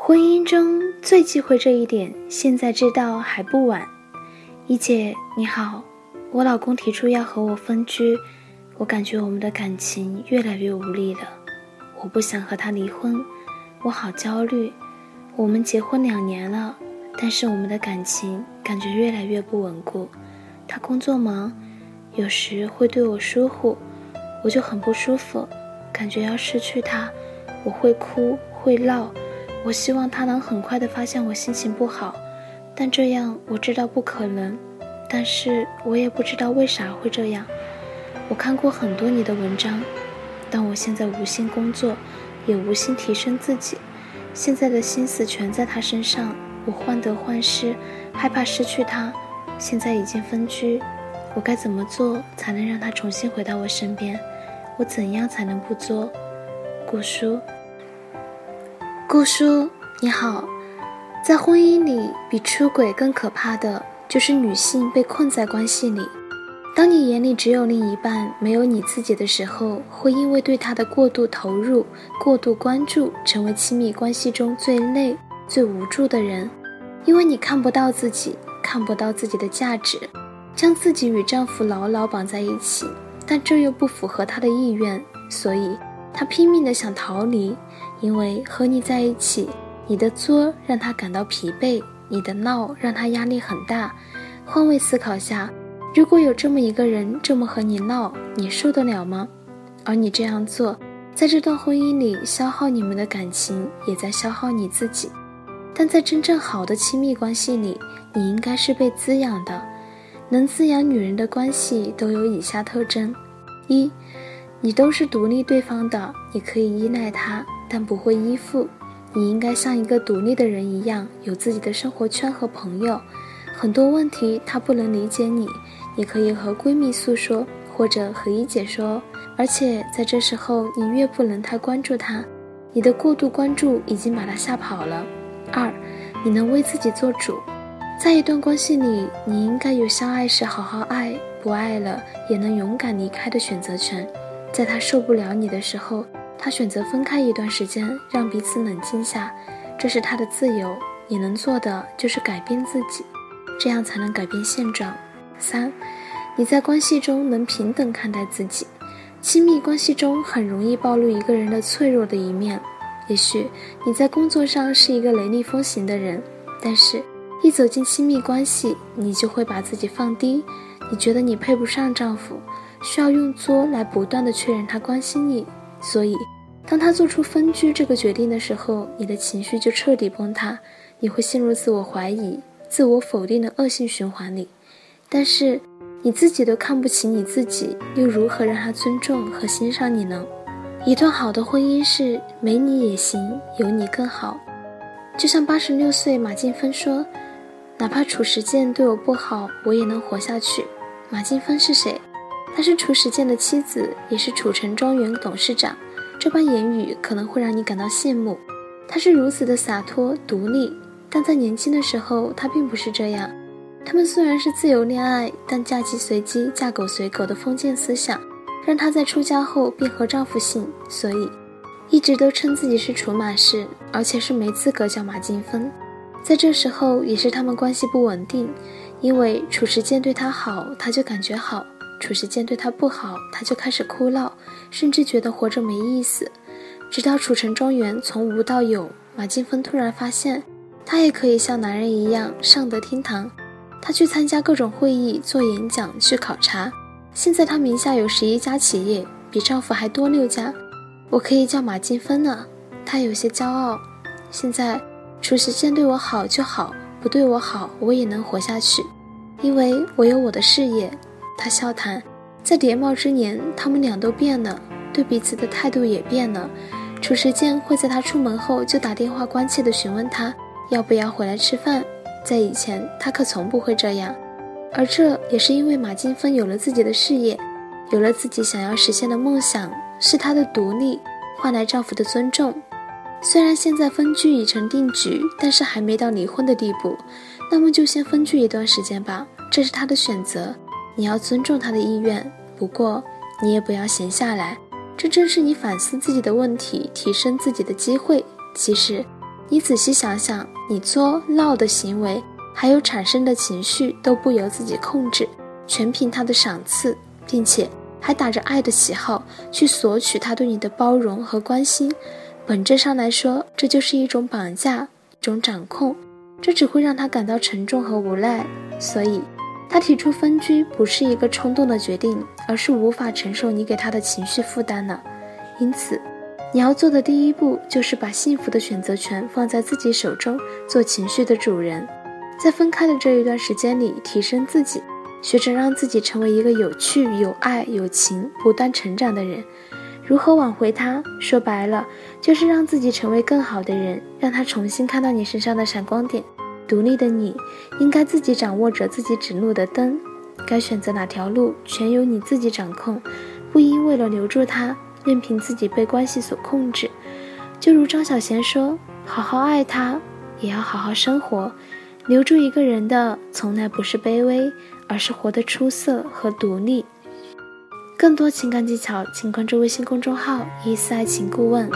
婚姻中最忌讳这一点，现在知道还不晚。一姐你好，我老公提出要和我分居，我感觉我们的感情越来越无力了。我不想和他离婚，我好焦虑。我们结婚两年了，但是我们的感情感觉越来越不稳固。他工作忙，有时会对我疏忽，我就很不舒服，感觉要失去他，我会哭会闹。我希望他能很快的发现我心情不好，但这样我知道不可能，但是我也不知道为啥会这样。我看过很多你的文章，但我现在无心工作，也无心提升自己，现在的心思全在他身上，我患得患失，害怕失去他。现在已经分居，我该怎么做才能让他重新回到我身边？我怎样才能不作？顾叔。顾叔，你好，在婚姻里，比出轨更可怕的就是女性被困在关系里。当你眼里只有另一半，没有你自己的时候，会因为对他的过度投入、过度关注，成为亲密关系中最累、最无助的人。因为你看不到自己，看不到自己的价值，将自己与丈夫牢牢绑在一起，但这又不符合他的意愿，所以他拼命的想逃离。因为和你在一起，你的作让他感到疲惫，你的闹让他压力很大。换位思考下，如果有这么一个人这么和你闹，你受得了吗？而你这样做，在这段婚姻里消耗你们的感情，也在消耗你自己。但在真正好的亲密关系里，你应该是被滋养的。能滋养女人的关系都有以下特征：一，你都是独立对方的，你可以依赖他。但不会依附，你应该像一个独立的人一样，有自己的生活圈和朋友。很多问题他不能理解你，你可以和闺蜜诉说，或者和一姐说。而且在这时候，你越不能太关注他，你的过度关注已经把他吓跑了。二，你能为自己做主，在一段关系里，你应该有相爱时好好爱，不爱了也能勇敢离开的选择权。在他受不了你的时候。他选择分开一段时间，让彼此冷静下，这是他的自由。你能做的就是改变自己，这样才能改变现状。三，你在关系中能平等看待自己。亲密关系中很容易暴露一个人的脆弱的一面。也许你在工作上是一个雷厉风行的人，但是一走进亲密关系，你就会把自己放低。你觉得你配不上丈夫，需要用作来不断的确认他关心你。所以，当他做出分居这个决定的时候，你的情绪就彻底崩塌，你会陷入自我怀疑、自我否定的恶性循环里。但是，你自己都看不起你自己，又如何让他尊重和欣赏你呢？一段好的婚姻是没你也行，有你更好。就像八十六岁马静芬说：“哪怕褚时健对我不好，我也能活下去。”马静芬是谁？她是褚时健的妻子，也是褚城庄园董事长。这般言语可能会让你感到羡慕。她是如此的洒脱独立，但在年轻的时候，她并不是这样。他们虽然是自由恋爱，但嫁鸡随鸡、嫁狗随狗的封建思想，让她在出家后便和丈夫姓，所以一直都称自己是楚马氏，而且是没资格叫马金芬。在这时候，也是他们关系不稳定，因为褚时健对她好，她就感觉好。褚时健对她不好，她就开始哭闹，甚至觉得活着没意思。直到褚城庄园从无到有，马金芬突然发现，她也可以像男人一样上得厅堂。她去参加各种会议、做演讲、去考察。现在她名下有十一家企业，比丈夫还多六家。我可以叫马金芬了。她有些骄傲。现在褚时健对我好就好，不对我好我也能活下去，因为我有我的事业。他笑谈，在蝶帽之年，他们俩都变了，对彼此的态度也变了。褚时健会在他出门后就打电话关切地询问他要不要回来吃饭，在以前他可从不会这样。而这也是因为马金芬有了自己的事业，有了自己想要实现的梦想，是她的独立换来丈夫的尊重。虽然现在分居已成定局，但是还没到离婚的地步，那么就先分居一段时间吧，这是她的选择。你要尊重他的意愿，不过你也不要闲下来。这正是你反思自己的问题、提升自己的机会。其实，你仔细想想，你作闹的行为，还有产生的情绪，都不由自己控制，全凭他的赏赐，并且还打着爱的旗号去索取他对你的包容和关心。本质上来说，这就是一种绑架，一种掌控，这只会让他感到沉重和无奈。所以，他提出分居不是一个冲动的决定，而是无法承受你给他的情绪负担了。因此。你要做的第一步就是把幸福的选择权放在自己手中，做情绪的主人。在分开的这一段时间里，提升自己，学着让自己成为一个有趣、有爱、有情、不断成长的人。如何挽回他？说白了，就是让自己成为更好的人，让他重新看到你身上的闪光点。独立的你，应该自己掌握着自己指路的灯，该选择哪条路，全由你自己掌控。不应为了留住他。任凭自己被关系所控制，就如张小娴说：“好好爱他，也要好好生活。留住一个人的，从来不是卑微，而是活得出色和独立。”更多情感技巧，请关注微信公众号“一丝爱情顾问”。